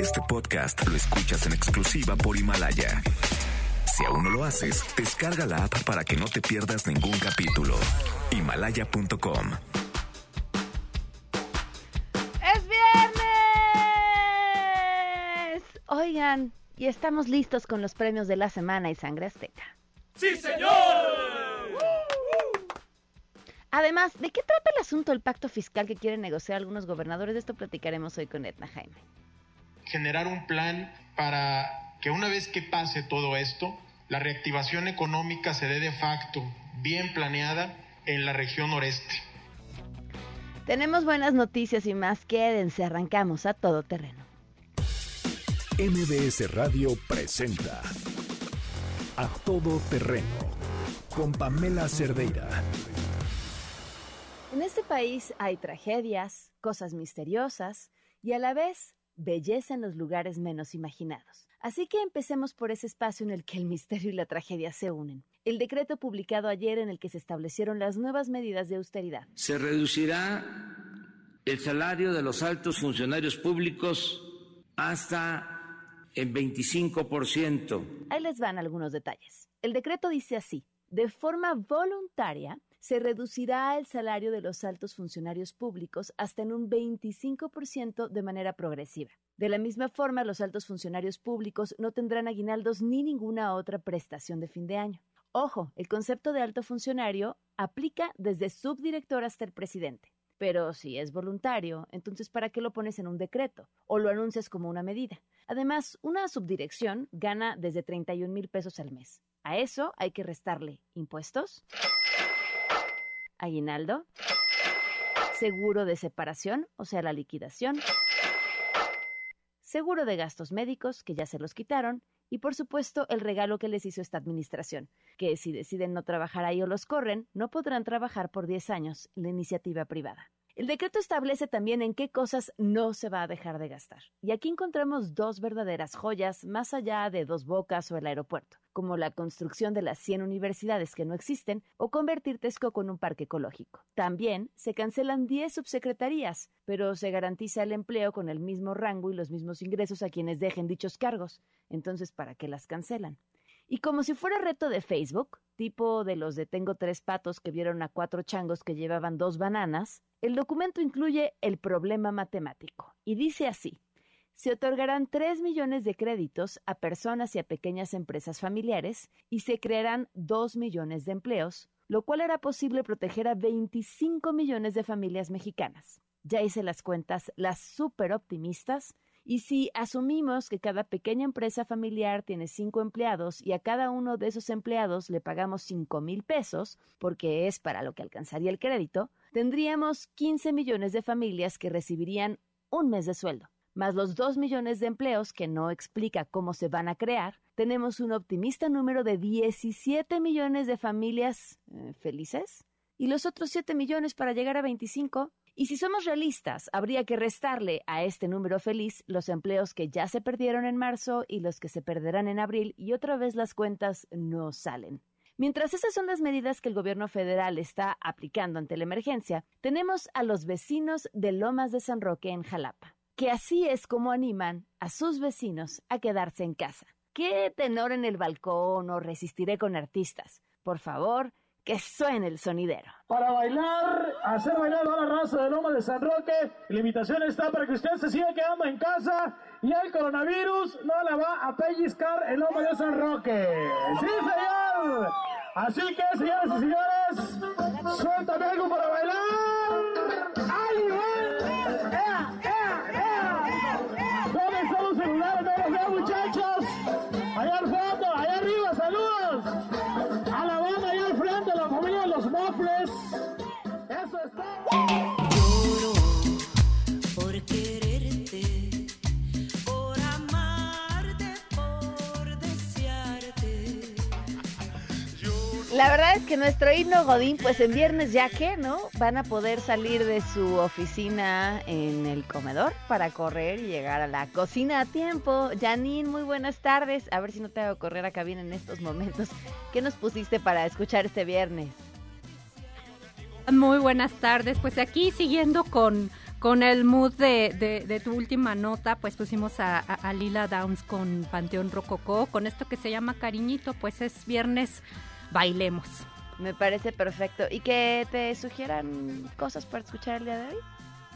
Este podcast lo escuchas en exclusiva por Himalaya. Si aún no lo haces, descarga la app para que no te pierdas ningún capítulo. Himalaya.com ¡Es viernes! Oigan, y estamos listos con los premios de la semana y sangre azteca. ¡Sí, señor! Además, ¿de qué trata el asunto del pacto fiscal que quieren negociar algunos gobernadores? De esto platicaremos hoy con Edna Jaime. Generar un plan para que una vez que pase todo esto, la reactivación económica se dé de facto, bien planeada, en la región noreste. Tenemos buenas noticias y más. Quédense, arrancamos a todo terreno. MBS Radio presenta A Todo Terreno con Pamela Cerdeira. En este país hay tragedias, cosas misteriosas y a la vez belleza en los lugares menos imaginados. Así que empecemos por ese espacio en el que el misterio y la tragedia se unen. El decreto publicado ayer en el que se establecieron las nuevas medidas de austeridad. Se reducirá el salario de los altos funcionarios públicos hasta el 25%. Ahí les van algunos detalles. El decreto dice así, de forma voluntaria, se reducirá el salario de los altos funcionarios públicos hasta en un 25% de manera progresiva. De la misma forma, los altos funcionarios públicos no tendrán aguinaldos ni ninguna otra prestación de fin de año. Ojo, el concepto de alto funcionario aplica desde subdirector hasta el presidente. Pero si es voluntario, entonces ¿para qué lo pones en un decreto? O lo anuncias como una medida. Además, una subdirección gana desde 31 mil pesos al mes. A eso hay que restarle impuestos, aguinaldo, seguro de separación, o sea, la liquidación, seguro de gastos médicos, que ya se los quitaron, y por supuesto el regalo que les hizo esta administración, que si deciden no trabajar ahí o los corren, no podrán trabajar por 10 años la iniciativa privada. El decreto establece también en qué cosas no se va a dejar de gastar. Y aquí encontramos dos verdaderas joyas más allá de dos bocas o el aeropuerto, como la construcción de las 100 universidades que no existen o convertir Texcoco en un parque ecológico. También se cancelan 10 subsecretarías, pero se garantiza el empleo con el mismo rango y los mismos ingresos a quienes dejen dichos cargos. Entonces, ¿para qué las cancelan? Y como si fuera reto de Facebook, tipo de los de Tengo tres patos que vieron a cuatro changos que llevaban dos bananas, el documento incluye el problema matemático y dice así. Se otorgarán 3 millones de créditos a personas y a pequeñas empresas familiares y se crearán 2 millones de empleos, lo cual hará posible proteger a 25 millones de familias mexicanas. Ya hice las cuentas, las súper optimistas, y si asumimos que cada pequeña empresa familiar tiene cinco empleados y a cada uno de esos empleados le pagamos cinco mil pesos, porque es para lo que alcanzaría el crédito, tendríamos 15 millones de familias que recibirían un mes de sueldo. Más los dos millones de empleos que no explica cómo se van a crear, tenemos un optimista número de 17 millones de familias eh, felices y los otros 7 millones para llegar a 25 y si somos realistas, habría que restarle a este número feliz los empleos que ya se perdieron en marzo y los que se perderán en abril y otra vez las cuentas no salen. Mientras esas son las medidas que el gobierno federal está aplicando ante la emergencia, tenemos a los vecinos de Lomas de San Roque en Jalapa, que así es como animan a sus vecinos a quedarse en casa. ¿Qué tenor en el balcón o resistiré con artistas? Por favor, que suene el sonidero. Para bailar, hacer bailar a la raza de Loma de San Roque. La invitación está para que usted se siga quedando en casa y el coronavirus no la va a pellizcar en Loma de San Roque. ¡Sí, señor! Así que, señoras y señores, suéltame algo para bailar. La verdad es que nuestro himno Godín, pues en viernes ya que, ¿no? Van a poder salir de su oficina en el comedor para correr y llegar a la cocina a tiempo. Janine, muy buenas tardes. A ver si no te hago correr acá bien en estos momentos. ¿Qué nos pusiste para escuchar este viernes? Muy buenas tardes. Pues aquí siguiendo con, con el mood de, de- tu última nota, pues pusimos a, a- a Lila Downs con Panteón Rococó, con esto que se llama Cariñito, pues es viernes, bailemos. Me parece perfecto. ¿Y que te sugieran cosas para escuchar el día de hoy?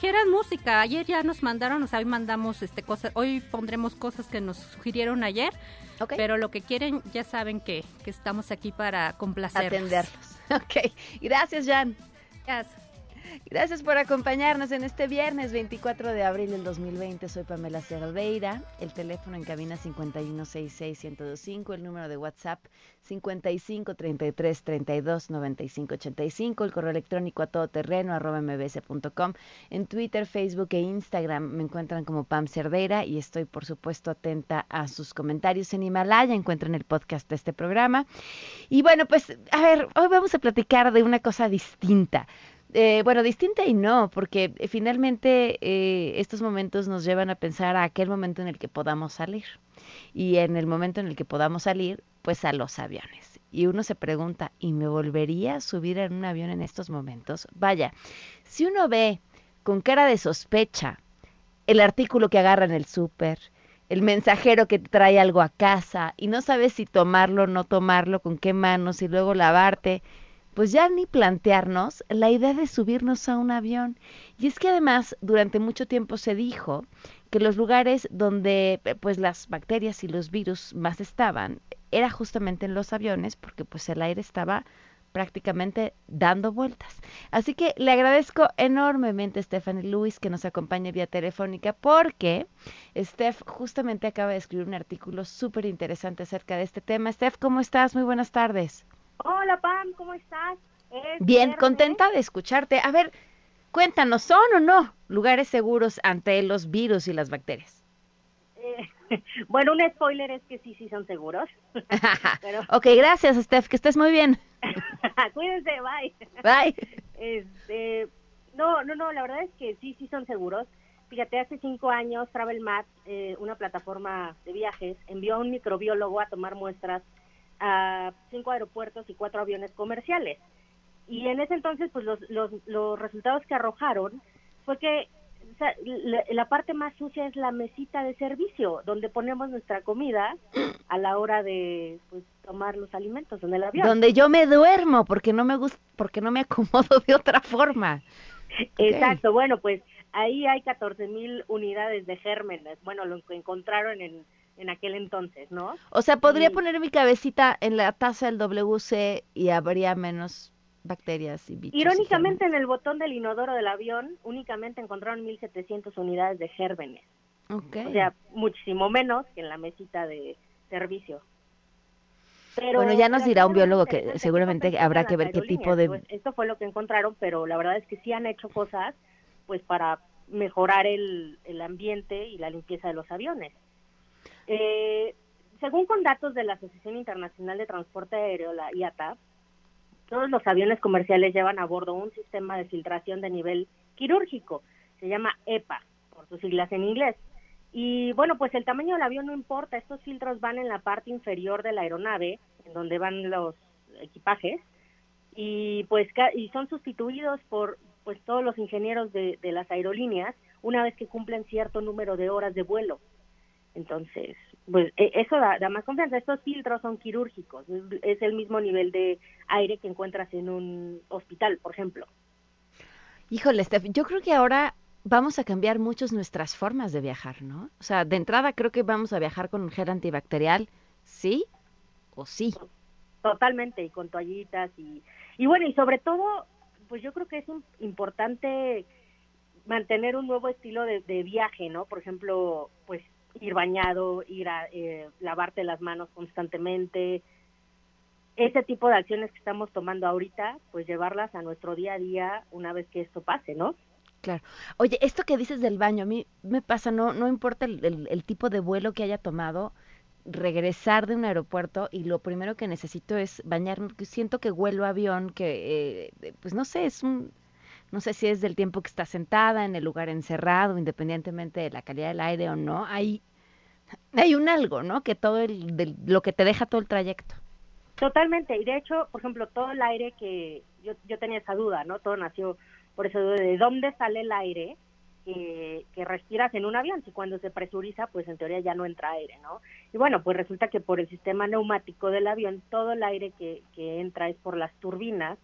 Quieran música, ayer ya nos mandaron, o sea, hoy mandamos este cosas, hoy pondremos cosas que nos sugirieron ayer, Ok. pero lo que quieren ya saben que, que estamos aquí para complacerlos. Atenderlos. Ok. Gracias, Jan. Gracias. Gracias por acompañarnos en este viernes 24 de abril del 2020. Soy Pamela Cerdeira. El teléfono en cabina 5166-1025. El número de WhatsApp 5533329585. El correo electrónico a todoterreno arroba mbs.com. En Twitter, Facebook e Instagram me encuentran como Pam Cerdeira y estoy por supuesto atenta a sus comentarios en Himalaya. Encuentran el podcast de este programa. Y bueno, pues a ver, hoy vamos a platicar de una cosa distinta. Eh, bueno, distinta y no, porque eh, finalmente eh, estos momentos nos llevan a pensar a aquel momento en el que podamos salir. Y en el momento en el que podamos salir, pues a los aviones. Y uno se pregunta, ¿y me volvería a subir en un avión en estos momentos? Vaya, si uno ve con cara de sospecha el artículo que agarra en el súper, el mensajero que trae algo a casa y no sabes si tomarlo o no tomarlo, con qué manos y luego lavarte, pues ya ni plantearnos la idea de subirnos a un avión. Y es que además durante mucho tiempo se dijo que los lugares donde eh, pues las bacterias y los virus más estaban era justamente en los aviones porque pues el aire estaba prácticamente dando vueltas. Así que le agradezco enormemente a Stephanie Lewis que nos acompañe vía telefónica porque Steph justamente acaba de escribir un artículo súper interesante acerca de este tema. Steph, ¿cómo estás? Muy buenas tardes. Hola Pam, ¿cómo estás? Es Bien, viernes. contenta de escucharte. A ver, cuéntanos, ¿son o no lugares seguros ante los virus y las bacterias? Eh, bueno, un spoiler es que sí, sí son seguros. Pero ok, gracias, Steph, que estés muy bien. cuídense, bye. Bye. Este, no, no, no, la verdad es que sí, sí son seguros. Fíjate, hace cinco años TravelMat, eh, una plataforma de viajes, envió a un microbiólogo a tomar muestras a cinco aeropuertos y cuatro aviones comerciales. Y en ese entonces, pues los, los, los resultados que arrojaron fue que o sea, la, la parte más sucia es la mesita de servicio, donde ponemos nuestra comida a la hora de pues, tomar los alimentos en el avión. Donde yo me duermo porque no me gusta, porque no me acomodo de otra forma. Exacto, bueno, pues ahí hay 14 mil unidades de gérmenes, bueno, lo que encontraron en, en aquel entonces, ¿no? O sea, podría Y- poner mi cabecita en la taza del WC y habría menos bacterias y bichos. y Irónicamente, en el botón del inodoro del avión únicamente encontraron 1.700 unidades de gérmenes, gérmenes. Ok. o sea, muchísimo menos que en la mesita de servicio. Pero Bueno, ya nos dirá un biólogo que seguramente habrá que ver qué tipo de- pues, esto fue lo que encontraron, pero la verdad es que sí han hecho cosas pues para mejorar el, el ambiente y la limpieza de los aviones. Eh, según con datos de la Asociación Internacional de Transporte Aéreo, la IATA, todos los aviones comerciales llevan a bordo un sistema de filtración de nivel quirúrgico, se llama EPA, por sus siglas en inglés. Y bueno, pues el tamaño del avión no importa, estos filtros van en la parte inferior de la aeronave, en donde van los equipajes, y pues y son sustituidos por pues todos los ingenieros de las aerolíneas una vez que cumplen cierto número de horas de vuelo. Entonces, pues e- eso da, da más confianza. Estos filtros son quirúrgicos, es, el mismo nivel de aire que encuentras en un hospital, por ejemplo. Híjole, Steph, yo creo que ahora vamos a cambiar muchos nuestras formas de viajar, ¿no? O sea, de entrada creo que vamos a viajar con un gel antibacterial, ¿sí o sí? Totalmente, y con toallitas y, y bueno, y sobre todo, pues yo creo que es im- importante mantener un nuevo estilo de, de viaje, ¿no? Por ejemplo, pues ir bañado, ir a eh, lavarte las manos constantemente, ese tipo de acciones que estamos tomando ahorita, pues llevarlas a nuestro día a día una vez que esto pase, ¿no? Claro. Oye, esto que dices del baño, a mí me pasa, no, no importa el, el- el tipo de vuelo que haya tomado, regresar de un aeropuerto y lo primero que necesito es bañarme, siento que huelo avión, que, eh, pues no sé, es un, no sé si es del tiempo que está sentada en el lugar encerrado, independientemente de la calidad del aire o no, hay, hay un algo, ¿no? Que todo el, lo que te deja todo el trayecto. Totalmente, y de hecho, por ejemplo, todo el aire que yo, yo tenía esa duda, ¿no? Todo nació por duda de dónde sale el aire que, que respiras en un avión. Si cuando se presuriza, pues en teoría ya no entra aire, ¿no? Y bueno, pues resulta que por el sistema neumático del avión, todo el aire que, que entra es por las turbinas,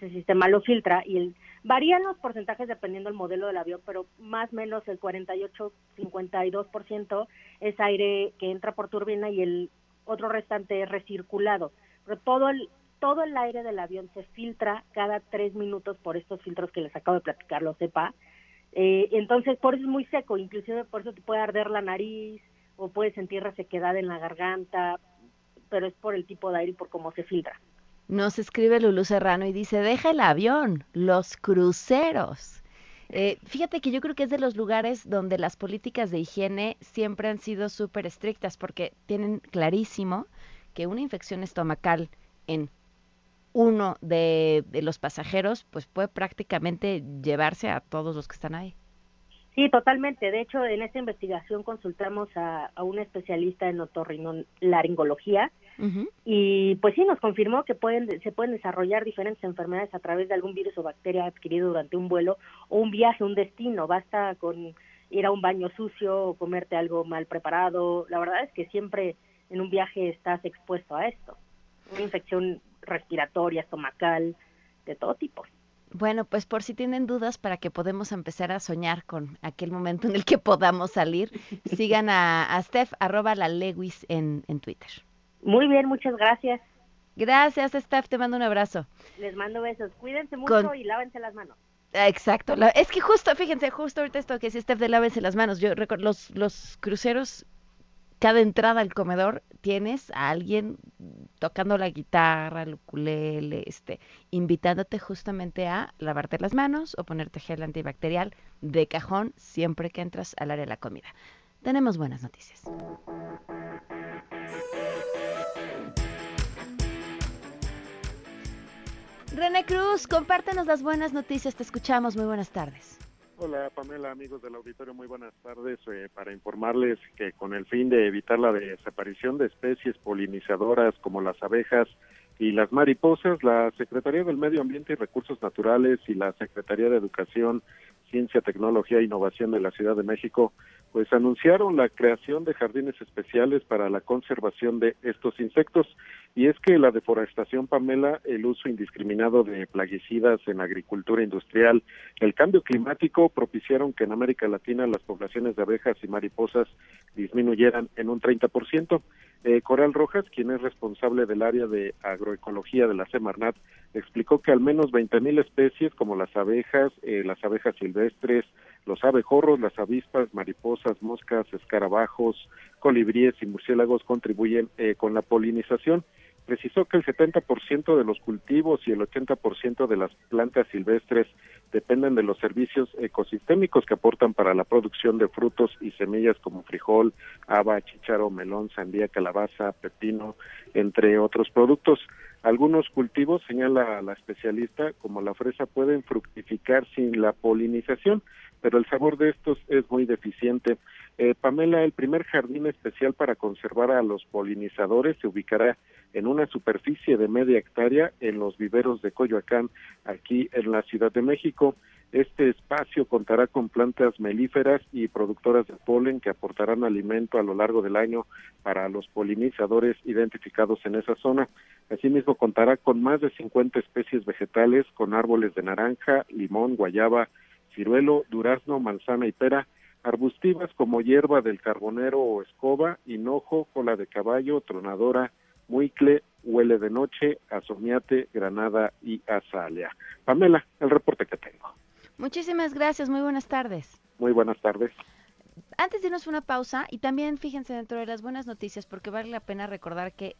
el sistema lo filtra y el, varían los porcentajes dependiendo del modelo del avión, pero más o menos el 48-52% es aire que entra por turbina y el otro restante es recirculado. Pero todo el, todo el aire del avión se filtra cada tres minutos por estos filtros que les acabo de platicar, lo sepa. Eh, entonces, por eso es muy seco, inclusive por eso te puede arder la nariz o puedes sentir resequedad en la garganta, pero es por el tipo de aire y por cómo se filtra. Nos escribe Lulú Serrano y dice, deja el avión, los cruceros. Eh, fíjate que yo creo que es de los lugares donde las políticas de higiene siempre han sido súper estrictas porque tienen clarísimo que una infección estomacal en uno de, de los pasajeros pues puede prácticamente llevarse a todos los que están ahí. Sí, totalmente. De hecho, en esta investigación consultamos a, a un especialista en otorrinolaringología Y pues sí nos confirmó que pueden se pueden desarrollar diferentes enfermedades a través de algún virus o bacteria adquirido durante un vuelo o un viaje, un destino. Basta con ir a un baño sucio o comerte algo mal preparado. La verdad es que siempre en un viaje estás expuesto a esto. Una infección respiratoria, estomacal, de todo tipo. Bueno, pues por si tienen dudas para que podamos empezar a soñar con aquel momento en el que podamos salir, sigan a, a Steph, arroba la Lewis en, en Twitter. Muy bien, muchas gracias. Gracias, Steph, te mando un abrazo. Les mando besos. Cuídense mucho Con- y lávense las manos. Ah, Exacto, es que justo, fíjense, justo ahorita esto que decía Steph de lávense las manos, yo recuerdo, los, los cruceros, cada entrada al comedor tienes a alguien tocando la guitarra, el ukulele, este, invitándote justamente a lavarte las manos o ponerte gel antibacterial de cajón siempre que entras al área de la comida. Tenemos buenas noticias. René Cruz, compártenos las buenas noticias, te escuchamos, muy buenas tardes. Hola Pamela, amigos del auditorio, muy buenas tardes. Eh, para informarles que con el fin de evitar la desaparición de especies polinizadoras como las abejas y las mariposas, la Secretaría del Medio Ambiente y Recursos Naturales y la Secretaría de Educación, Ciencia, Tecnología e Innovación de la Ciudad de México, pues anunciaron la creación de jardines especiales para la conservación de estos insectos. Y es que la deforestación, Pamela, el uso indiscriminado de plaguicidas en agricultura industrial, el cambio climático propiciaron que en América Latina las poblaciones de abejas y mariposas disminuyeran en un 30%. Eh, Coral Rojas, quien es responsable del área de agroecología de la Semarnat, explicó que al menos 20.000 especies como las abejas, eh, las abejas silvestres, los abejorros, las avispas, mariposas, moscas, escarabajos, colibríes y murciélagos contribuyen eh, con la polinización. Precisó que el 70% de los cultivos y el 80% de las plantas silvestres dependen de los servicios ecosistémicos que aportan para la producción de frutos y semillas como frijol, haba, chícharo, melón, sandía, calabaza, pepino, entre otros productos. Algunos cultivos, señala la especialista, como la fresa, pueden fructificar sin la polinización, pero el sabor de estos es muy deficiente. Eh, Pamela, el primer jardín especial para conservar a los polinizadores se ubicará en una superficie de media hectárea en los viveros de Coyoacán, aquí en la Ciudad de México. Este espacio contará con plantas melíferas y productoras de polen que aportarán alimento a lo largo del año para los polinizadores identificados en esa zona. Asimismo, contará con más de 50 especies vegetales, con árboles de naranja, limón, guayaba, ciruelo, durazno, manzana y pera, arbustivas como hierba del carbonero o escoba, hinojo, cola de caballo, tronadora, muicle, huele de noche, asomiate, granada y azalea. Pamela, el reporte que tengo. Muchísimas gracias, muy buenas tardes. Muy buenas tardes. Antes de irnos una pausa, y también fíjense dentro de las buenas noticias, porque vale la pena recordar que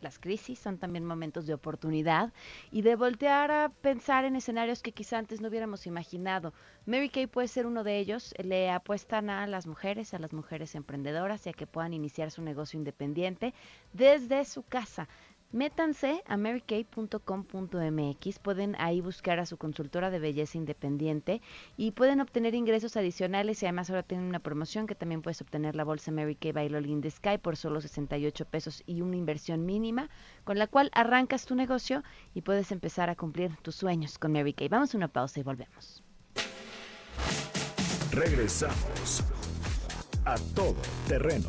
las crisis son también momentos de oportunidad y de voltear a pensar en escenarios que quizá antes no hubiéramos imaginado. Mary Kay puede ser uno de ellos. Le apuestan a las mujeres, a las mujeres emprendedoras y a que puedan iniciar su negocio independiente desde su casa. Métanse a marykay.com.mx, pueden ahí buscar a su consultora de belleza independiente y pueden obtener ingresos adicionales y además ahora tienen una promoción que también puedes obtener la bolsa Mary Kay by the Sky por solo 68 pesos y una inversión mínima con la cual arrancas tu negocio y puedes empezar a cumplir tus sueños con Mary Kay. Vamos a una pausa y volvemos. Regresamos a todo terreno.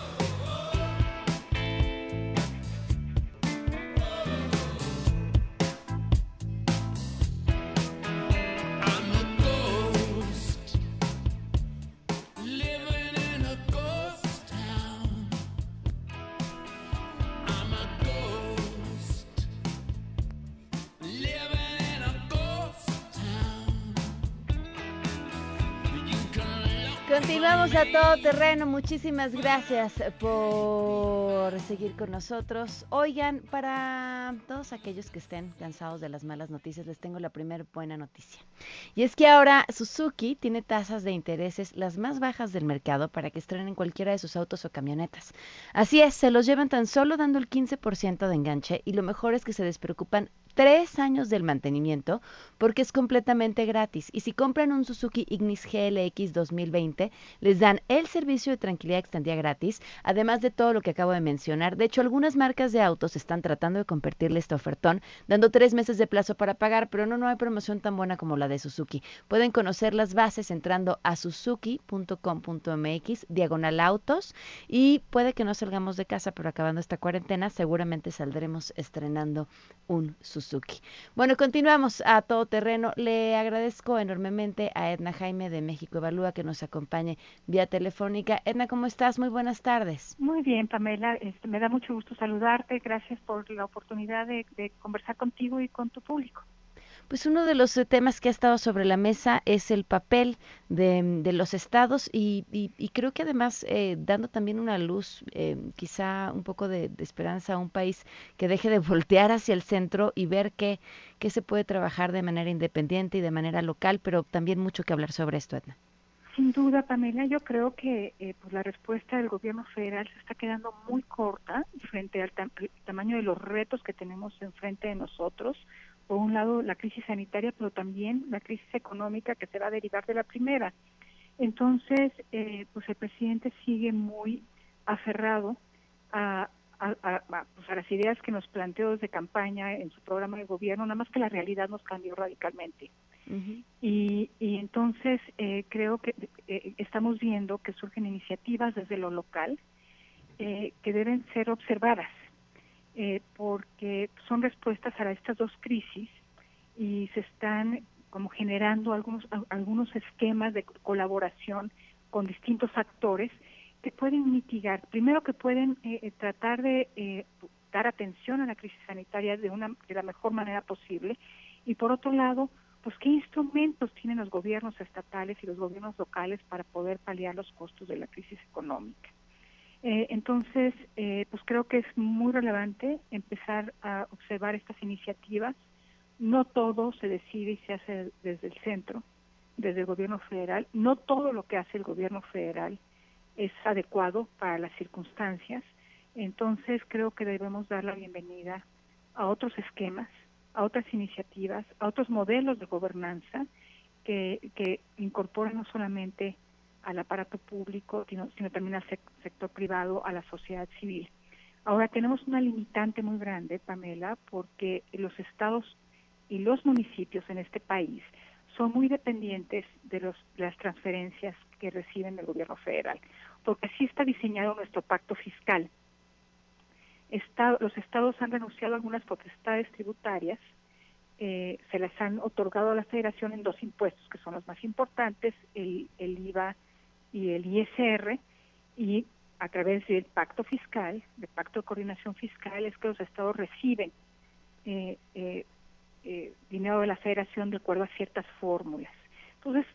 Continuamos a todo terreno. Muchísimas gracias por seguir con nosotros. Oigan, para todos aquellos que estén cansados de las malas noticias, les tengo la primera buena noticia. Y es que ahora Suzuki tiene tasas de intereses las más bajas del mercado para que estrenen cualquiera de sus autos o camionetas. Así es, se los llevan tan solo dando el 15% de enganche y lo mejor es que se despreocupan tres años del mantenimiento porque es completamente gratis. Y si compran un Suzuki Ignis GLX 2020, les dan el servicio de tranquilidad extendida gratis, además de todo lo que acabo de mencionar. De hecho, algunas marcas de autos están tratando de convertirle este ofertón, dando tres meses de plazo para pagar, pero no, no hay promoción tan buena como la de Suzuki. Pueden conocer las bases entrando a suzuki.com.mx, diagonal autos, y puede que no salgamos de casa, pero acabando esta cuarentena, seguramente saldremos estrenando un Suzuki. Bueno, continuamos a todo terreno. Le agradezco enormemente a Edna Jaime de México Evalúa que nos acompañe vía telefónica. Edna, ¿cómo estás? Muy buenas tardes. Muy bien, Pamela. Este, me da mucho gusto saludarte. Gracias por la oportunidad de, de conversar contigo y con tu público. Pues uno de los eh, temas que ha estado sobre la mesa es el papel de, de los estados y, creo que además eh, dando también una luz, eh, quizá un poco de, esperanza a un país que deje de voltear hacia el centro y ver qué se puede trabajar de manera independiente y de manera local, pero también mucho que hablar sobre esto, Edna. Sin duda, Pamela, yo creo que eh, pues la respuesta del gobierno federal se está quedando muy corta frente al tam tamaño de los retos que tenemos enfrente de nosotros por un lado la crisis sanitaria, pero también la crisis económica que se va a derivar de la primera. Entonces, eh, pues el presidente sigue muy aferrado a, a, a, pues a, las ideas que nos planteó desde campaña en su programa de gobierno, nada más que la realidad nos cambió radicalmente. Uh -huh. y, y, entonces eh, creo que eh, estamos viendo que surgen iniciativas desde lo local eh, que deben ser observadas eh, porque son respuestas a estas dos crisis y se están como generando algunos algunos esquemas de colaboración con distintos actores que pueden mitigar, primero que pueden eh, tratar de eh, dar atención a la crisis sanitaria de una de la mejor manera posible y por otro lado, pues qué instrumentos tienen los gobiernos estatales y los gobiernos locales para poder paliar los costos de la crisis económica. Eh, entonces, eh, pues creo que es muy relevante empezar a observar estas iniciativas. No todo se decide y se hace desde el centro, desde el gobierno federal. No todo lo que hace el gobierno federal es adecuado para las circunstancias. Entonces, creo que debemos dar la bienvenida a otros esquemas, a otras iniciativas, a otros modelos de gobernanza que, que incorporen no solamente al aparato público, sino, sino también al sec sector privado, a la sociedad civil. Ahora tenemos una limitante muy grande, Pamela, porque los estados y los municipios en este país son muy dependientes de, los, las transferencias que reciben del gobierno federal, porque así está diseñado nuestro pacto fiscal. Estado, los estados han renunciado a algunas potestades tributarias, eh, se las han otorgado a la federación en dos impuestos que son los más importantes, el, el IVA y el ISR y a través del pacto fiscal, del pacto de coordinación fiscal, es que los estados reciben eh, eh, eh, dinero de la federación de acuerdo a ciertas fórmulas. Entonces,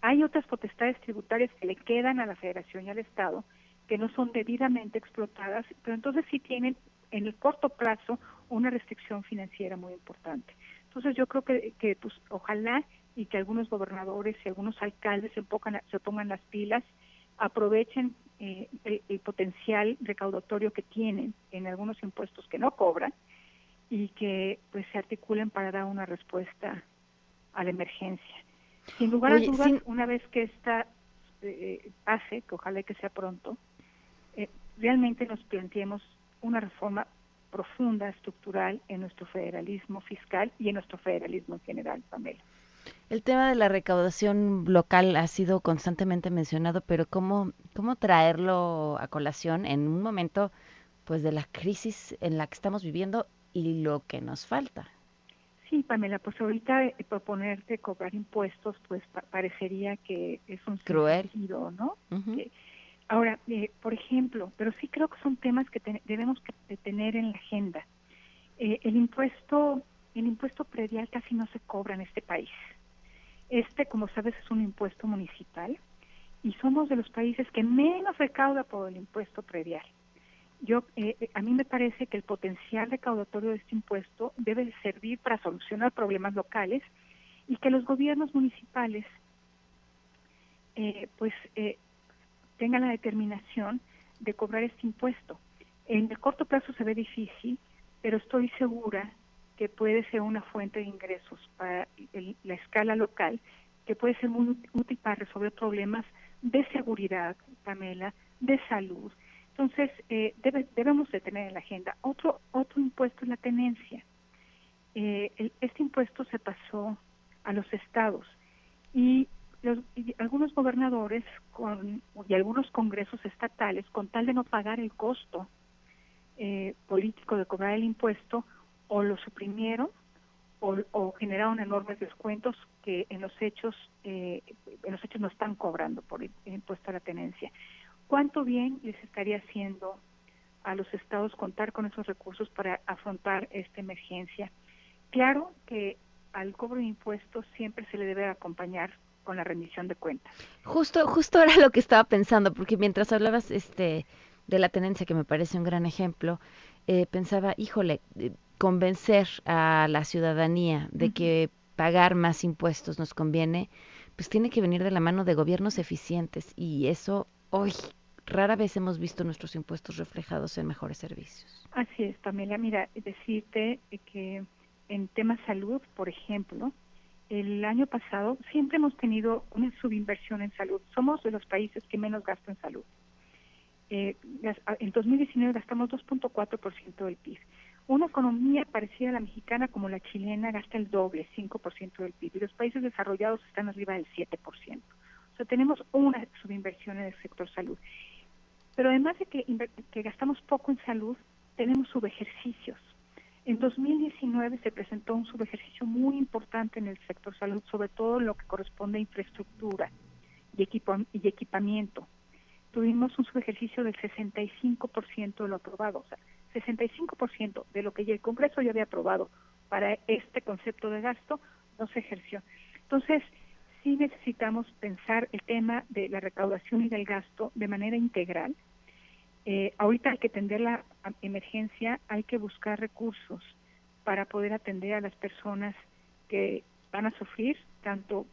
hay otras potestades tributarias que le quedan a la federación y al estado que no son debidamente explotadas, pero entonces sí tienen en el corto plazo una restricción financiera muy importante. Entonces yo creo que, que pues ojalá y que algunos gobernadores y algunos alcaldes se, pongan, se pongan las pilas, aprovechen eh, el, el, potencial recaudatorio que tienen en algunos impuestos que no cobran y que pues se articulen para dar una respuesta a la emergencia. Sin lugar Oye, a dudas, sin... una vez que esta eh, pase, que ojalá que sea pronto, eh, realmente nos planteemos una reforma profunda, estructural en nuestro federalismo fiscal y en nuestro federalismo en general, Pamela. El tema de la recaudación local ha sido constantemente mencionado, pero ¿cómo, cómo traerlo a colación en un momento pues de la crisis en la que estamos viviendo y lo que nos falta? Sí, Pamela, pues ahorita eh, proponerte cobrar impuestos, pues pa- parecería que es un Cruel. sentido, ¿no? Que- ahora, eh, por ejemplo, pero sí creo que son temas que te- debemos que- de tener en la agenda. Eh, el impuesto, el impuesto predial casi no se cobra en este país. Este, como sabes, es un impuesto municipal y somos de los países que menos recauda por el impuesto predial. Yo, eh, eh, a mí me parece que el potencial recaudatorio de este impuesto debe de servir para solucionar problemas locales y que los gobiernos municipales, eh, pues, eh, tengan la determinación de cobrar este impuesto. En el corto plazo se ve difícil, pero estoy segura que puede ser una fuente de ingresos para el- la escala local, que puede ser muy útil para resolver problemas de seguridad, Pamela, de salud. Entonces, eh, debe- debemos de tener en la agenda. Otro, otro impuesto es la tenencia. Eh, este impuesto se pasó a los estados y, los, algunos gobernadores con, y algunos congresos estatales, con tal de no pagar el costo eh, político de cobrar el impuesto, o lo suprimieron o, generaron enormes descuentos que en los hechos eh, en los hechos no están cobrando por el impuesto a la tenencia. ¿Cuánto bien les estaría haciendo a los estados contar con esos recursos para afrontar esta emergencia? Claro que al cobro de impuestos siempre se le debe acompañar con la rendición de cuentas. Justo, justo era lo que estaba pensando, porque mientras hablabas este de la tenencia, que me parece un gran ejemplo, eh, pensaba, híjole, eh, convencer a la ciudadanía de que pagar más impuestos nos conviene, pues tiene que venir de la mano de gobiernos eficientes y eso hoy rara vez hemos visto nuestros impuestos reflejados en mejores servicios. Así es, Pamela. Mira, decirte que en temas salud, por ejemplo, el año pasado siempre hemos tenido una subinversión en salud. Somos de los países que menos gastan en salud. Eh, en 2019 gastamos 2.4% del PIB. Una economía parecida a la mexicana como la chilena gasta el doble, 5% del PIB. Y los países desarrollados están arriba del 7%. O sea, tenemos una subinversión en el sector salud. Pero además de que, que gastamos poco en salud, tenemos subejercicios. En 2019 se presentó un subejercicio muy importante en el sector salud, sobre todo en lo que corresponde a infraestructura y, equipo, y equipamiento. Tuvimos un subejercicio del 65% de lo aprobado, o sea, 65% de lo que ya el Congreso ya había aprobado para este concepto de gasto no se ejerció. Entonces, sí necesitamos pensar el tema de la recaudación y del gasto de manera integral. Eh, ahorita hay que atender la emergencia, hay que buscar recursos para poder atender a las personas que van a sufrir, tanto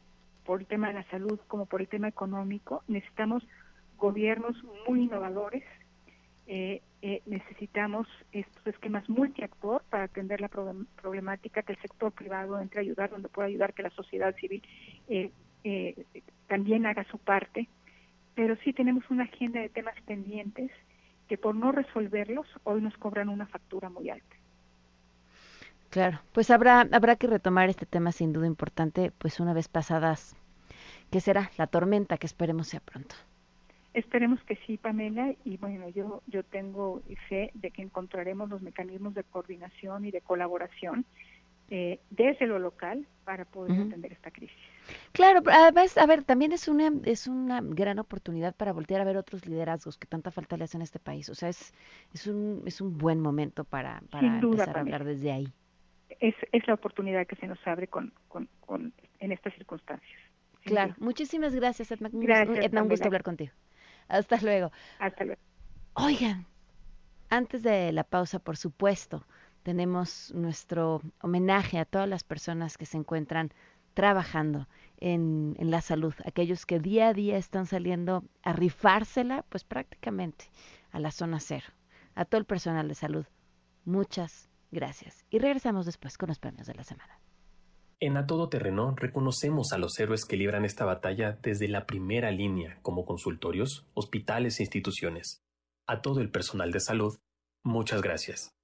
por el tema de la salud como por el tema económico. Necesitamos gobiernos muy innovadores, eh, eh, necesitamos estos esquemas multiactor para atender la problem- problemática, que el sector privado entre a ayudar donde pueda ayudar, que la sociedad civil eh, eh, también haga su parte, pero sí tenemos una agenda de temas pendientes que por no resolverlos hoy nos cobran una factura muy alta. Claro, pues habrá habrá que retomar este tema sin duda importante, pues una vez pasadas, ¿qué será? La tormenta que esperemos sea pronto. Esperemos que sí, Pamela, y bueno, yo yo tengo fe de que encontraremos los mecanismos de coordinación y de colaboración eh, desde lo local para poder Ujú. atender esta crisis. Claro, además, a ver, también es una es una gran oportunidad para voltear a ver otros liderazgos que tanta falta le hacen a este país. O sea, es es un es un buen momento para para duda, empezar a Pamela. hablar desde ahí. Es, es la oportunidad que se nos abre con, con, con en estas circunstancias. Claro, duda. muchísimas gracias, Edna. Gracias, Edna, un gusto hablar contigo. Hasta luego. Hasta luego. Oigan, antes de la pausa, por supuesto, tenemos nuestro homenaje a todas las personas que se encuentran trabajando en, en la salud, aquellos que día a día están saliendo a rifársela, pues prácticamente a la zona cero, a todo el personal de salud. Muchas gracias. Y regresamos después con los premios de la semana. En A Todo Terreno reconocemos a los héroes que libran esta batalla desde la primera línea, como consultorios, hospitales e instituciones. A todo el personal de salud, muchas gracias.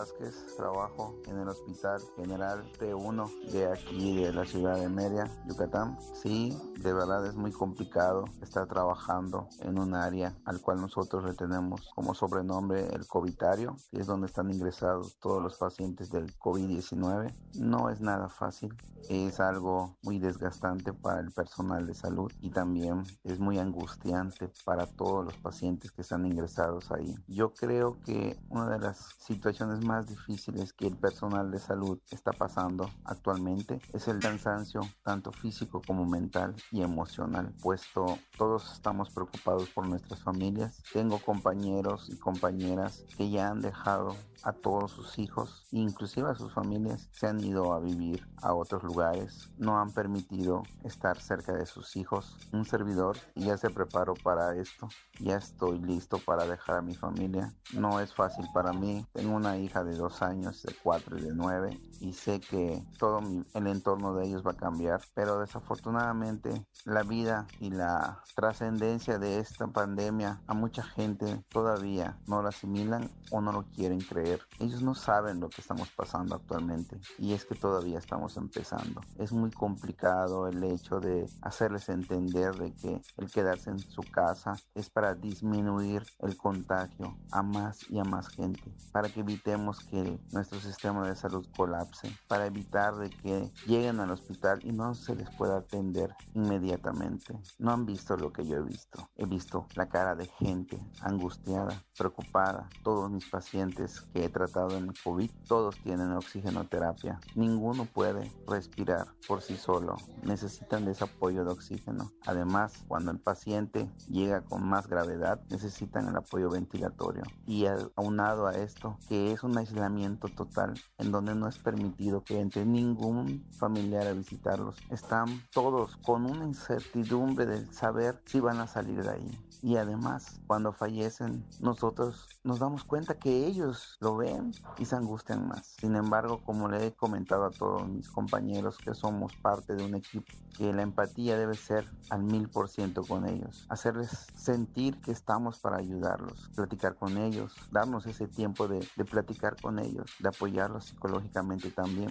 Vázquez, trabajo en el Hospital General T1 de aquí de la ciudad de Mérida, Yucatán. Sí, de verdad es muy complicado estar trabajando en un área al cual nosotros le tenemos como sobrenombre el covitario, que es donde están ingresados todos los pacientes del COVID-19. No es nada fácil, es algo muy desgastante para el personal de salud y también es muy angustiante para todos los pacientes que están ingresados ahí. Yo creo que una de las situaciones más difíciles que el personal de salud está pasando actualmente es el cansancio tanto físico como mental y emocional, puesto todos estamos preocupados por nuestras familias. Tengo compañeros y compañeras que ya han dejado a todos sus hijos, inclusive a sus familias, se han ido a vivir a otros lugares, no han permitido estar cerca de sus hijos. Un servidor ya se preparó para esto, ya estoy listo para dejar a mi familia. No es fácil para mí, tengo una hija de dos años, de cuatro y de nueve, y sé que todo mi- el entorno de ellos va a cambiar, pero desafortunadamente la vida y la trascendencia de esta pandemia a mucha gente todavía no lo asimilan o no lo quieren creer. Ellos no saben lo que estamos pasando actualmente y es que todavía estamos empezando. Es muy complicado el hecho de hacerles entender de que el quedarse en su casa es para disminuir el contagio a más y a más gente, para que evitemos que nuestro sistema de salud colapse, para evitar de que lleguen al hospital y no se les pueda atender inmediatamente. No han visto lo que yo he visto. He visto la cara de gente angustiada, preocupada. Todos mis pacientes que he tratado en COVID, todos tienen oxigenoterapia. Ninguno puede respirar por sí solo. Necesitan de ese apoyo de oxígeno. Además, cuando el paciente llega con más gravedad, necesitan el apoyo ventilatorio. Y aunado a esto, que es un aislamiento total, en donde no es permitido que entre ningún familiar a visitarlos, están todos con incertidumbre del saber si van a salir de ahí. Y además, cuando fallecen, nosotros nos damos cuenta que ellos lo ven y se angustian más. Sin embargo, como le he comentado a todos mis compañeros que somos parte de un equipo, que la empatía debe ser al mil por ciento con ellos. Hacerles sentir que estamos para ayudarlos, platicar con ellos, darnos ese tiempo de, de platicar con ellos, de apoyarlos psicológicamente también.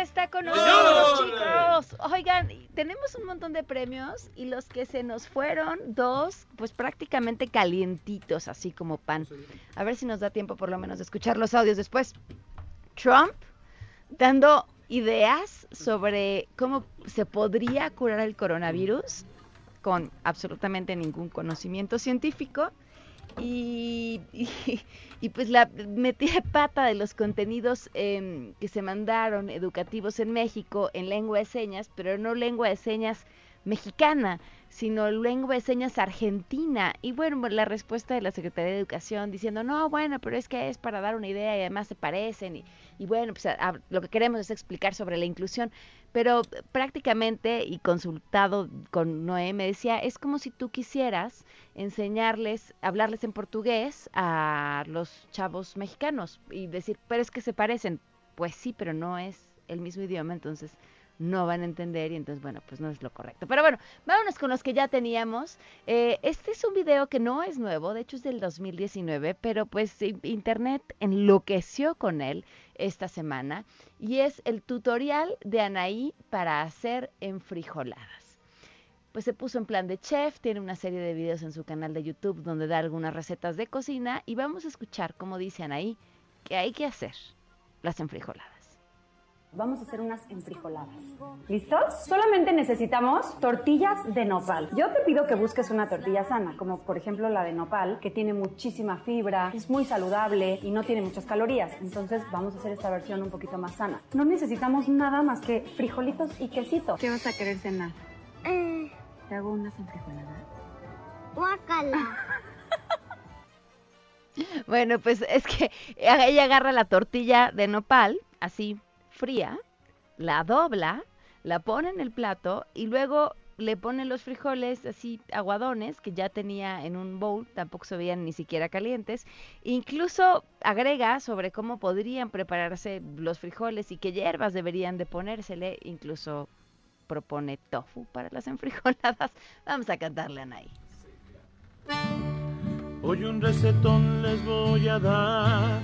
está con nosotros, chicos. Oigan, tenemos un montón de premios y los que se nos fueron, dos, pues prácticamente calientitos, así como pan. A ver si nos da tiempo por lo menos de escuchar los audios después. Trump dando ideas sobre cómo se podría curar el coronavirus con absolutamente ningún conocimiento científico y, y, pues la metida de pata de los contenidos eh, que se mandaron educativos en México en lengua de señas, pero no lengua de señas mexicana, sino lengua de señas argentina. Y bueno, la respuesta de la Secretaría de Educación diciendo, no, bueno, pero es que es para dar una idea y además se parecen. Y, bueno, pues lo que queremos es explicar sobre la inclusión. Pero prácticamente, y consultado con Noé, me decía, es como si tú quisieras enseñarles, hablarles en portugués a los chavos mexicanos y decir, pero es que se parecen. Pues sí, pero no es el mismo idioma, entonces no van a entender y entonces, bueno, pues no es lo correcto. Pero bueno, vámonos con los que ya teníamos. Eh, este es un video que no es nuevo, de hecho es del 2019, pero pues Internet enloqueció con él esta semana y es el tutorial de Anaí para hacer enfrijoladas. Pues se puso en plan de chef, tiene una serie de videos en su canal de YouTube donde da algunas recetas de cocina y vamos a escuchar cómo dice Anaí que hay que hacer las enfrijoladas. Vamos a hacer unas enfrijoladas. ¿Listos? Solamente necesitamos tortillas de nopal. Yo te pido que busques una tortilla sana, como por ejemplo la de nopal, que tiene muchísima fibra, es muy saludable y no tiene muchas calorías. Entonces vamos a hacer esta versión un poquito más sana. No necesitamos nada más que frijolitos y quesito. ¿Qué vas a querer cenar? ¿Te hago unas enfrijoladas? Guácala. Bueno, pues es que ella agarra la tortilla de nopal, así fría, la dobla, la pone en el plato y luego le pone los frijoles así aguadones que ya tenía en un bowl, tampoco se veían ni siquiera calientes. Incluso agrega sobre cómo podrían prepararse los frijoles y qué hierbas deberían de ponérsele. Incluso propone tofu para las enfrijoladas. Vamos a cantarle a Anaí. Hoy un recetón les voy a dar,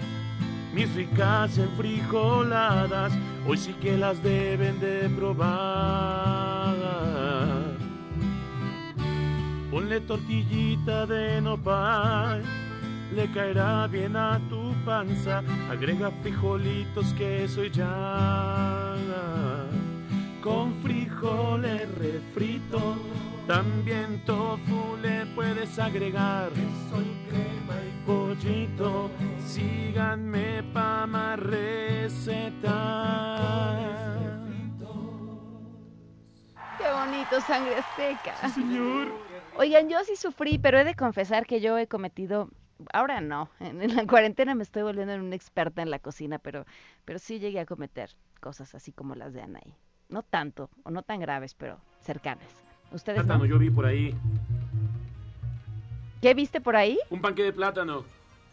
mis ricas enfrijoladas, hoy sí que las deben de probar. Ponle tortillita de nopal, le caerá bien a tu panza, agrega frijolitos, queso y ya. Con frijoles refrito, también tofu le puedes agregar. Soy crema pollito, síganme pa' más recetas. Qué bonito, sangre azteca. señor. Oigan, yo sí sufrí, pero he de confesar que yo he cometido, ahora no, en, la cuarentena me estoy volviendo en una experta en la cocina, pero, pero sí llegué a cometer cosas así como las de Anaí. No tanto, o no tan graves, pero cercanas. ¿Ustedes no? Yo vi por ahí. ¿Qué viste por ahí? Un panque de plátano.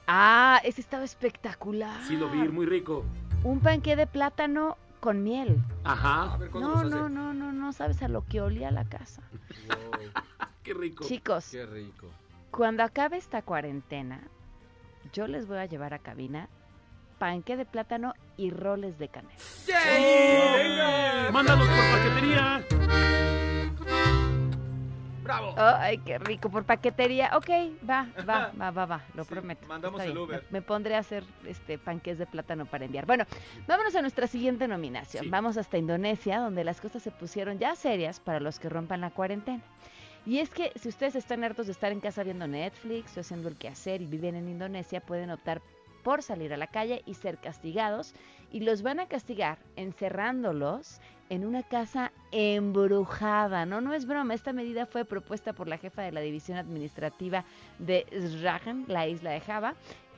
Ah, ese estaba espectacular. Sí, lo vi, muy rico. Un panqué de plátano con miel. Ajá. No, no, no, no, no sabes a lo que olía la casa. Qué rico. Chicos, Qué rico. cuando acabe esta cuarentena, yo les voy a llevar a cabina panqué de plátano y roles de canela. Mándalos por paquetería. ¡Bravo! Ay, qué rico, por paquetería. Ok, va, va, va, va, va, lo prometo. mandamos el. Uber. Me, me pondré a hacer este panqués de plátano para enviar. Bueno, vámonos a nuestra siguiente nominación. Vamos hasta Indonesia, donde las cosas se pusieron ya serias para los que rompan la cuarentena. Y es que si ustedes están hartos de estar en casa viendo Netflix o haciendo el quehacer y viven en Indonesia, pueden optar por salir a la calle y ser castigados. Y los van a castigar encerrándolos en una casa embrujada. No, no es broma. Esta medida fue propuesta por la jefa de la división administrativa de Sragen, la isla de Java.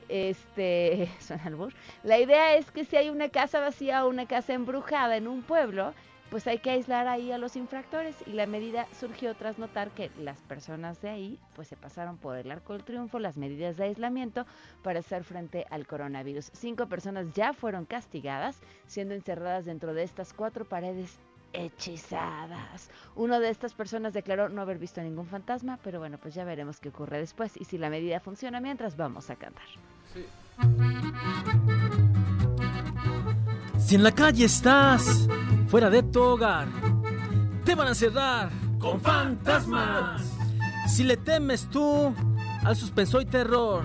Este, suena albur. La idea es que si hay una casa vacía o una casa embrujada en un pueblo, pues hay que aislar ahí a los infractores y la medida surgió tras notar que las personas de ahí pues se pasaron por el arco del triunfo las medidas de aislamiento para hacer frente al coronavirus. Cinco personas ya fueron castigadas siendo encerradas dentro de estas cuatro paredes hechizadas. Uno de estas personas declaró no haber visto ningún fantasma, pero bueno, pues ya veremos qué ocurre después y si la medida funciona mientras vamos a cantar. Si en la calle estás, fuera de tu hogar, te van a cerrar con fantasmas. Si le temes tú al suspenso y terror,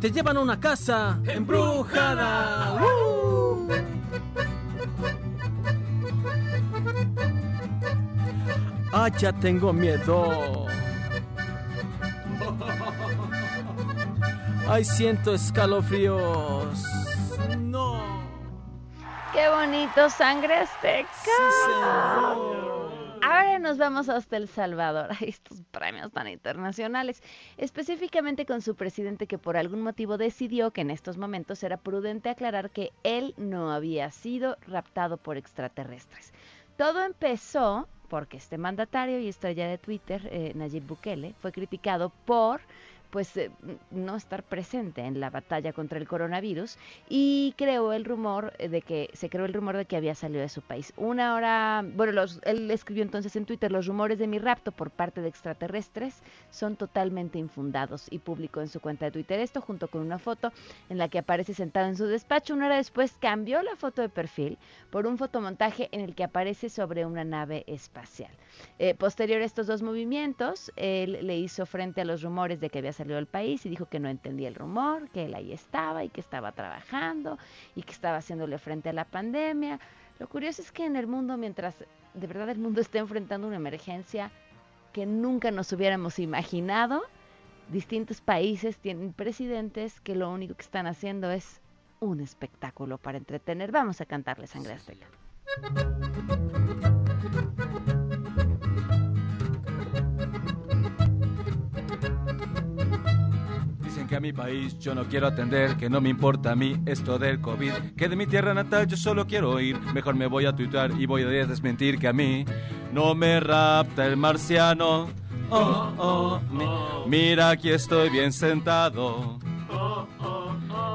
te llevan a una casa embrujada. ¡Uh! Ay, ya tengo miedo. Ay, siento escalofríos. ¡Qué bonito, sangre azteca! Ahora nos vamos hasta El Salvador, a estos premios tan internacionales, específicamente con su presidente que por algún motivo decidió que en estos momentos era prudente aclarar que él no había sido raptado por extraterrestres. Todo empezó porque este mandatario y estrella de Twitter, eh, Nayib Bukele, fue criticado por pues eh, no estar presente en la batalla contra el coronavirus y creó el rumor eh, de que se creó el rumor de que había salido de su país. Una hora, bueno, los, él escribió entonces en Twitter los rumores de mi rapto por parte de extraterrestres son totalmente infundados y publicó en su cuenta de Twitter esto junto con una foto en la que aparece sentado en su despacho. Una hora después cambió la foto de perfil por un fotomontaje en el que aparece sobre una nave espacial. Eh, posterior a estos dos movimientos, él le hizo frente a los rumores de que había salido del país y dijo que no entendía el rumor, que él ahí estaba y que estaba trabajando y que estaba haciéndole frente a la pandemia. Lo curioso es que en el mundo, mientras de verdad el mundo está enfrentando una emergencia que nunca nos hubiéramos imaginado, distintos países tienen presidentes que lo único que están haciendo es un espectáculo para entretener. Vamos a cantarle Sangre Azteca. Que a mi país yo no quiero atender, que no me importa a mí esto del COVID, que de mi tierra natal yo solo quiero ir. Mejor me voy a tuitar y voy a desmentir que a mí no me rapta el marciano. Oh, oh, mi- mira aquí estoy bien sentado.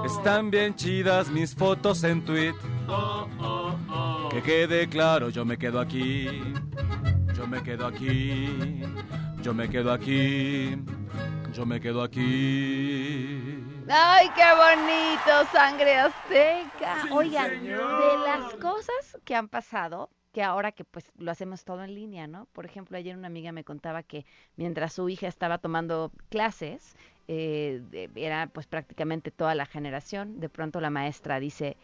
Están bien chidas mis fotos en tweet. Que quede claro, yo me quedo aquí. Yo me quedo aquí. Yo me quedo aquí. Yo me quedo aquí. ¡Ay, qué bonito! Sangre Azteca. Oigan, de las cosas que han pasado, que ahora que pues lo hacemos todo en línea, ¿no? Por ejemplo, ayer una amiga me contaba que mientras su hija estaba tomando clases, eh, era pues prácticamente toda la generación, de pronto la maestra dice,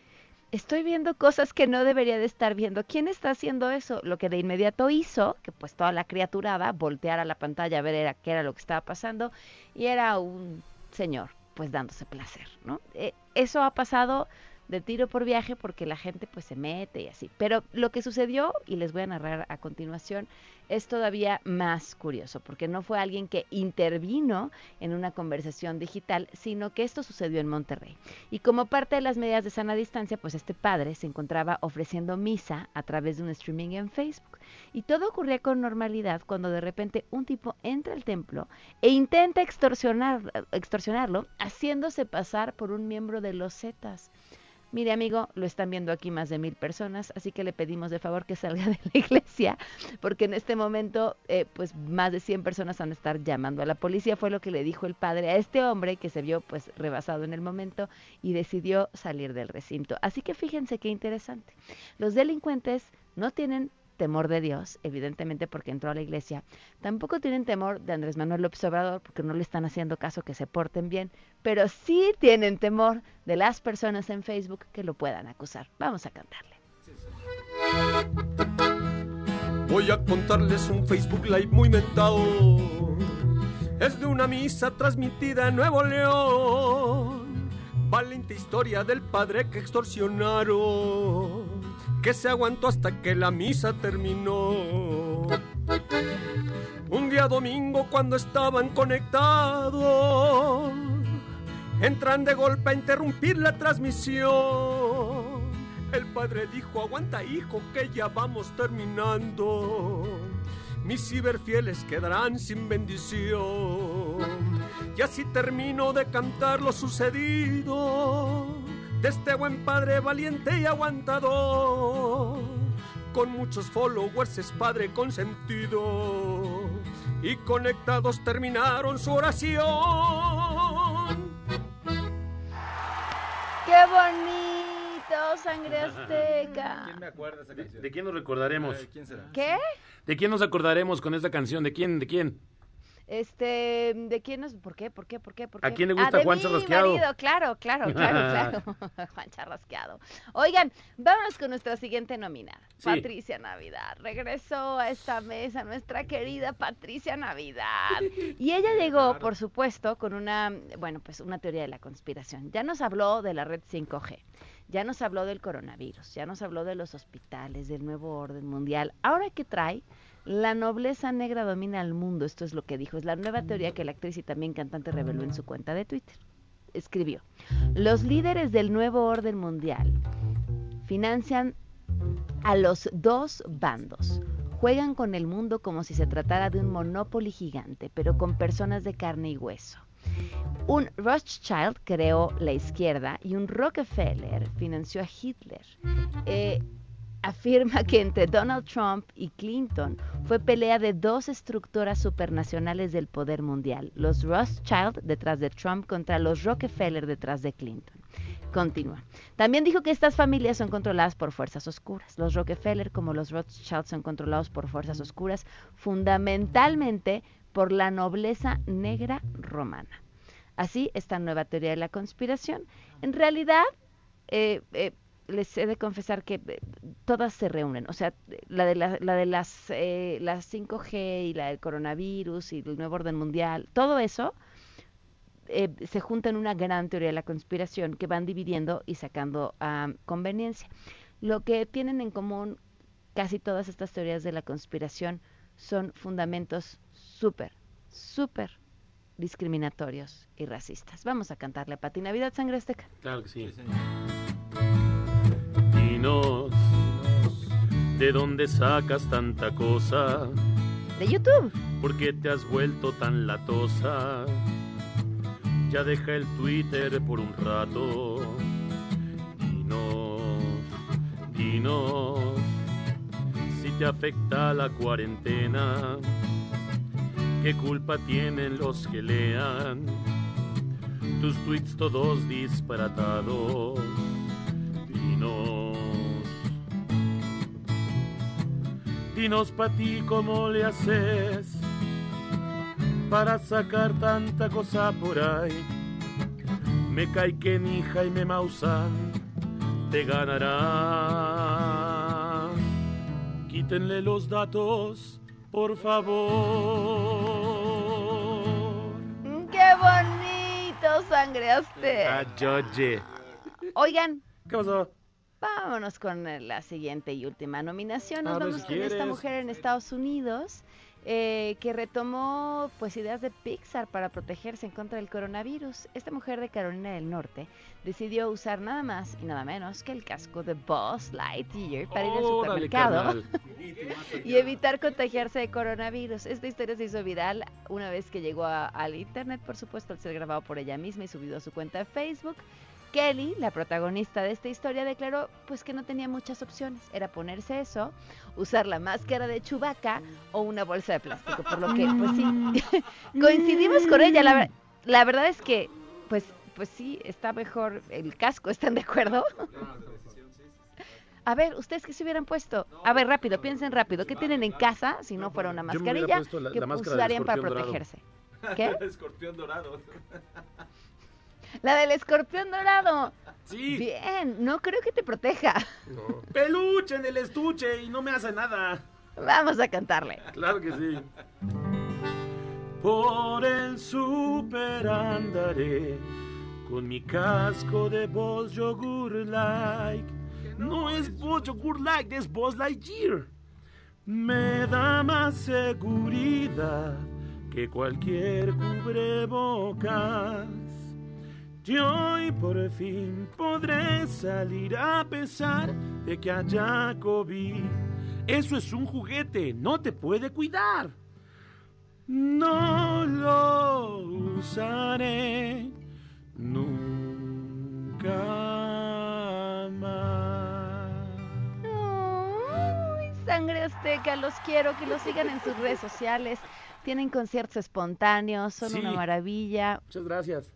estoy viendo cosas que no debería de estar viendo. ¿Quién está haciendo eso? Lo que de inmediato hizo, que pues toda la criaturada volteara la pantalla a ver era, qué era lo que estaba pasando, y era un señor pues dándose placer, ¿no? Eh, eso ha pasado de tiro por viaje porque la gente pues se mete y así. Pero lo que sucedió, y les voy a narrar a continuación, es todavía más curioso, porque no fue alguien que intervino en una conversación digital, sino que esto sucedió en Monterrey. Y como parte de las medidas de sana distancia, pues este padre se encontraba ofreciendo misa a través de un streaming en Facebook. Y todo ocurría con normalidad cuando de repente un tipo entra al templo e intenta extorsionar, extorsionarlo, haciéndose pasar por un miembro de los Zetas. Mire, amigo, lo están viendo aquí más de mil personas, así que le pedimos de favor que salga de la iglesia, porque en este momento, eh, pues más de 100 personas van a estar llamando a la policía. Fue lo que le dijo el padre a este hombre que se vio pues rebasado en el momento y decidió salir del recinto. Así que fíjense qué interesante. Los delincuentes no tienen temor de Dios, evidentemente porque entró a la iglesia. Tampoco tienen temor de Andrés Manuel López Obrador porque no le están haciendo caso que se porten bien, pero sí tienen temor de las personas en Facebook que lo puedan acusar. Vamos a cantarle. Voy a contarles un Facebook Live muy mentado. Es de una misa transmitida en Nuevo León. Valiente historia del padre que extorsionaron. Que se aguantó hasta que la misa terminó. Un día domingo cuando estaban conectados. Entran de golpe a interrumpir la transmisión. El padre dijo, aguanta hijo, que ya vamos terminando. Mis ciberfieles quedarán sin bendición. Y así termino de cantar lo sucedido. De este buen padre valiente y aguantador. Con muchos followers es padre consentido. Y conectados terminaron su oración. ¡Qué bonito, sangre azteca! ¿Quién me acuerda esa canción? ¿De quién nos recordaremos? ¿Quién será? ¿Qué? ¿De quién nos acordaremos con esta canción? ¿De quién? ¿De quién? Este, ¿de quién nos, por qué, por qué, por qué, por qué? ¿A quién le Ah, gusta de Juan mi Charrasqueado? marido, claro, claro, claro, claro. Juan Charrasqueado. Oigan, vámonos con nuestra siguiente nominada, Sí. Patricia Navidad. Regresó a esta mesa nuestra querida Patricia Navidad. Y ella llegó, por supuesto, con una, bueno, pues una teoría de la conspiración. Ya nos habló de la red 5G. Ya nos habló del coronavirus, ya nos habló de los hospitales, del nuevo orden mundial. Ahora qué trae, la nobleza negra domina el mundo. Esto es lo que dijo. Es la nueva teoría que la actriz y también cantante reveló en su cuenta de Twitter. Escribió, los líderes del nuevo orden mundial financian a los dos bandos. Juegan con el mundo como si se tratara de un monopoly gigante, pero con personas de carne y hueso. Un Rothschild creó la izquierda y un Rockefeller financió a Hitler. Eh, afirma que entre Donald Trump y Clinton fue pelea de dos estructuras supernacionales del poder mundial, los Rothschild detrás de Trump contra los Rockefeller detrás de Clinton. Continúa. También dijo que estas familias son controladas por fuerzas oscuras. Los Rockefeller como los Rothschild son controlados por fuerzas oscuras, fundamentalmente por la nobleza negra romana. Así, esta nueva teoría de la conspiración, en realidad, eh, eh, les he de confesar que eh, todas se reúnen. O sea, la de, la, la de las, eh, las 5G y la del coronavirus y el nuevo orden mundial, todo eso eh, se junta en una gran teoría de la conspiración que van dividiendo y sacando a conveniencia. Lo que tienen en común casi todas estas teorías de la conspiración son fundamentos súper, súper discriminatorios y racistas. Vamos a cantarle a Pati Navidad Sangre Azteca. Claro que sí. ¿De dónde sacas tanta cosa? De YouTube. ¿Por qué te has vuelto tan latosa? Ya deja el Twitter por un rato. Dinos, dinos, si te afecta la cuarentena, ¿qué culpa tienen los que lean tus tweets todos disparatados? Dinos, dinos pa' ti cómo le haces para sacar tanta cosa por ahí. Me cae que ni Jaime Maussan te ganará. Quítenle los datos, por favor. ¡Qué bonito, Sangre Azteca! Ah, George. Oigan, ¿Qué pasó? Vámonos con eh, la siguiente y última nominación. Nos A ver vamos con esta mujer en Estados Unidos eh, que retomó pues ideas de Pixar para protegerse en contra del coronavirus. Esta mujer de Carolina del Norte decidió usar nada más y nada menos que el casco de Buzz Lightyear para ir al supermercado y evitar contagiarse de coronavirus. Esta historia se hizo viral una vez que llegó a- al internet, por supuesto, al ser grabado por ella misma y subido a su cuenta de Facebook. Kelly, la protagonista de esta historia, declaró pues que no tenía muchas opciones. Era ponerse eso, usar la máscara de Chewbacca o una bolsa de plástico. Por lo que, pues sí, coincidimos con ella. La, ver- la verdad es que, pues, pues sí, está mejor el casco. ¿Están de acuerdo? A ver, ¿ustedes qué se hubieran puesto? A ver, rápido, piensen rápido. ¿Qué tienen en casa si no fuera una mascarilla la- la del usarían para dorado. protegerse? ¿Qué? Escorpión dorado. La del escorpión dorado. Sí. Bien, no creo que te proteja. Peluche en el estuche y no me hace nada. Vamos a cantarle. Claro que sí. Por el super andaré con mi casco de Boss Yogur Like. No es Boss Yogur Like, es Boss Lightyear. Me da más seguridad que cualquier cubrebocas. Y hoy por fin podré salir a pesar de que haya COVID. Eso es un juguete, no te puede cuidar. No lo usaré nunca más. Ay, Sangre Azteca, los quiero, que los sigan en sus redes sociales. Tienen conciertos espontáneos, son Sí. una maravilla. Muchas gracias.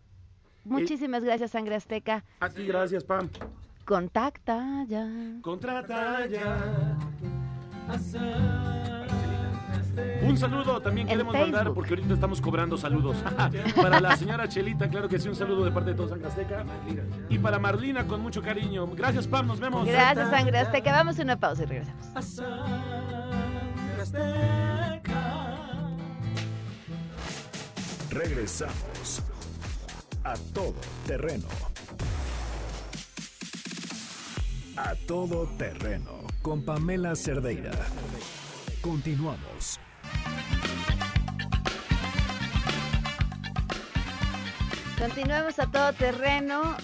Muchísimas gracias, Sangre Azteca. A ti, gracias, Pam. Contacta ya. Contrata ya. Un saludo también queremos mandar porque ahorita estamos cobrando saludos. para la señora Chelita, claro que sí, un saludo de parte de todos San Azteca. Y para Marlina, con mucho cariño. Gracias, Pam, nos vemos. Gracias, Sangre Azteca. Vamos a una pausa y regresamos. Regresamos a todo terreno. A todo terreno con Pamela Cerdeira. Continuamos. Continuamos a todo terreno.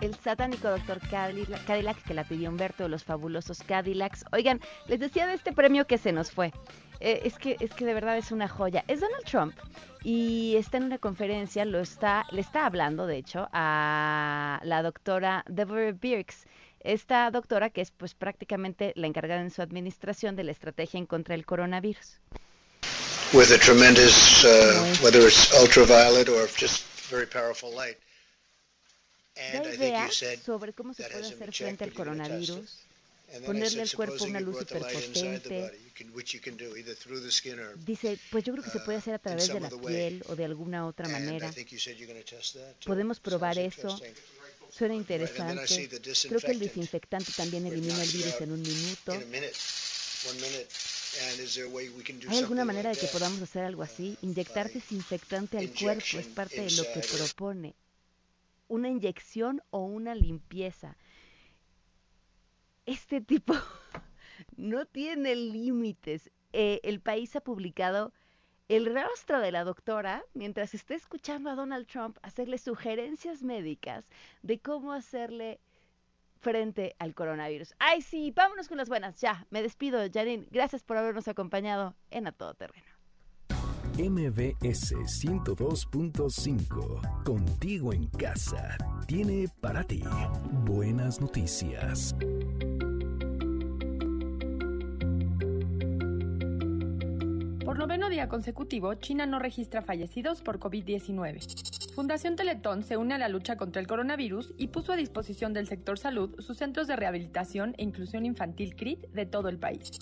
El satánico doctor Cadillac, que la pidió Humberto de los fabulosos Cadillacs. Oigan, les decía de este premio que se nos fue. Eh, es que es que de verdad es una joya. Es Donald Trump y está en una conferencia, lo está le está hablando de hecho a la doctora Deborah Birx. Esta doctora que es pues prácticamente la encargada en su administración de la estrategia en contra del coronavirus. with a tremendous, uh, whether it's ultraviolet or just very powerful light. And I think you said sobre cómo se puede hacer frente al coronavirus, ponerle al cuerpo una luz or. Dice, pues yo creo que se puede hacer a través de la piel o de alguna otra manera. Podemos probar eso. Suena interesante. Creo que el desinfectante también elimina el virus en un minuto. ¿Hay alguna manera de que podamos hacer algo así? Inyectar desinfectante al cuerpo es parte de lo que propone. Una inyección o una limpieza. Este tipo no tiene límites. Eh, el país ha publicado el rostro de la doctora mientras está escuchando a Donald Trump hacerle sugerencias médicas de cómo hacerle frente al coronavirus. Ay, sí, vámonos con las buenas. Ya, me despido, Janine. Gracias por habernos acompañado en A Todo Terreno. MBS 102.5, contigo en casa, tiene para ti buenas noticias. Día consecutivo, China no registra fallecidos por COVID-19. Fundación Teletón se une a la lucha contra el coronavirus y puso a disposición del sector salud sus centros de rehabilitación e inclusión infantil CRIT de todo el país.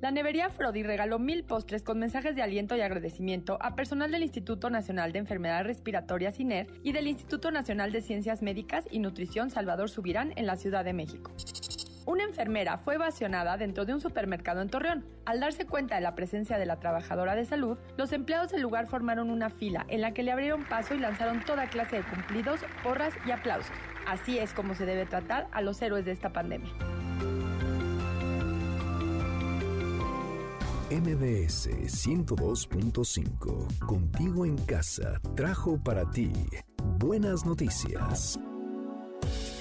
La nevería Frodi regaló mil postres con mensajes de aliento y agradecimiento a personal del Instituto Nacional de Enfermedades Respiratorias INER y del Instituto Nacional de Ciencias Médicas y Nutrición Salvador Subirán en la Ciudad de México. Una enfermera fue evasionada dentro de un supermercado en Torreón. Al darse cuenta de la presencia de la trabajadora de salud, los empleados del lugar formaron una fila en la que le abrieron paso y lanzaron toda clase de cumplidos, porras y aplausos. Así es como se debe tratar a los héroes de esta pandemia. MBS 102.5, contigo en casa, trajo para ti buenas noticias.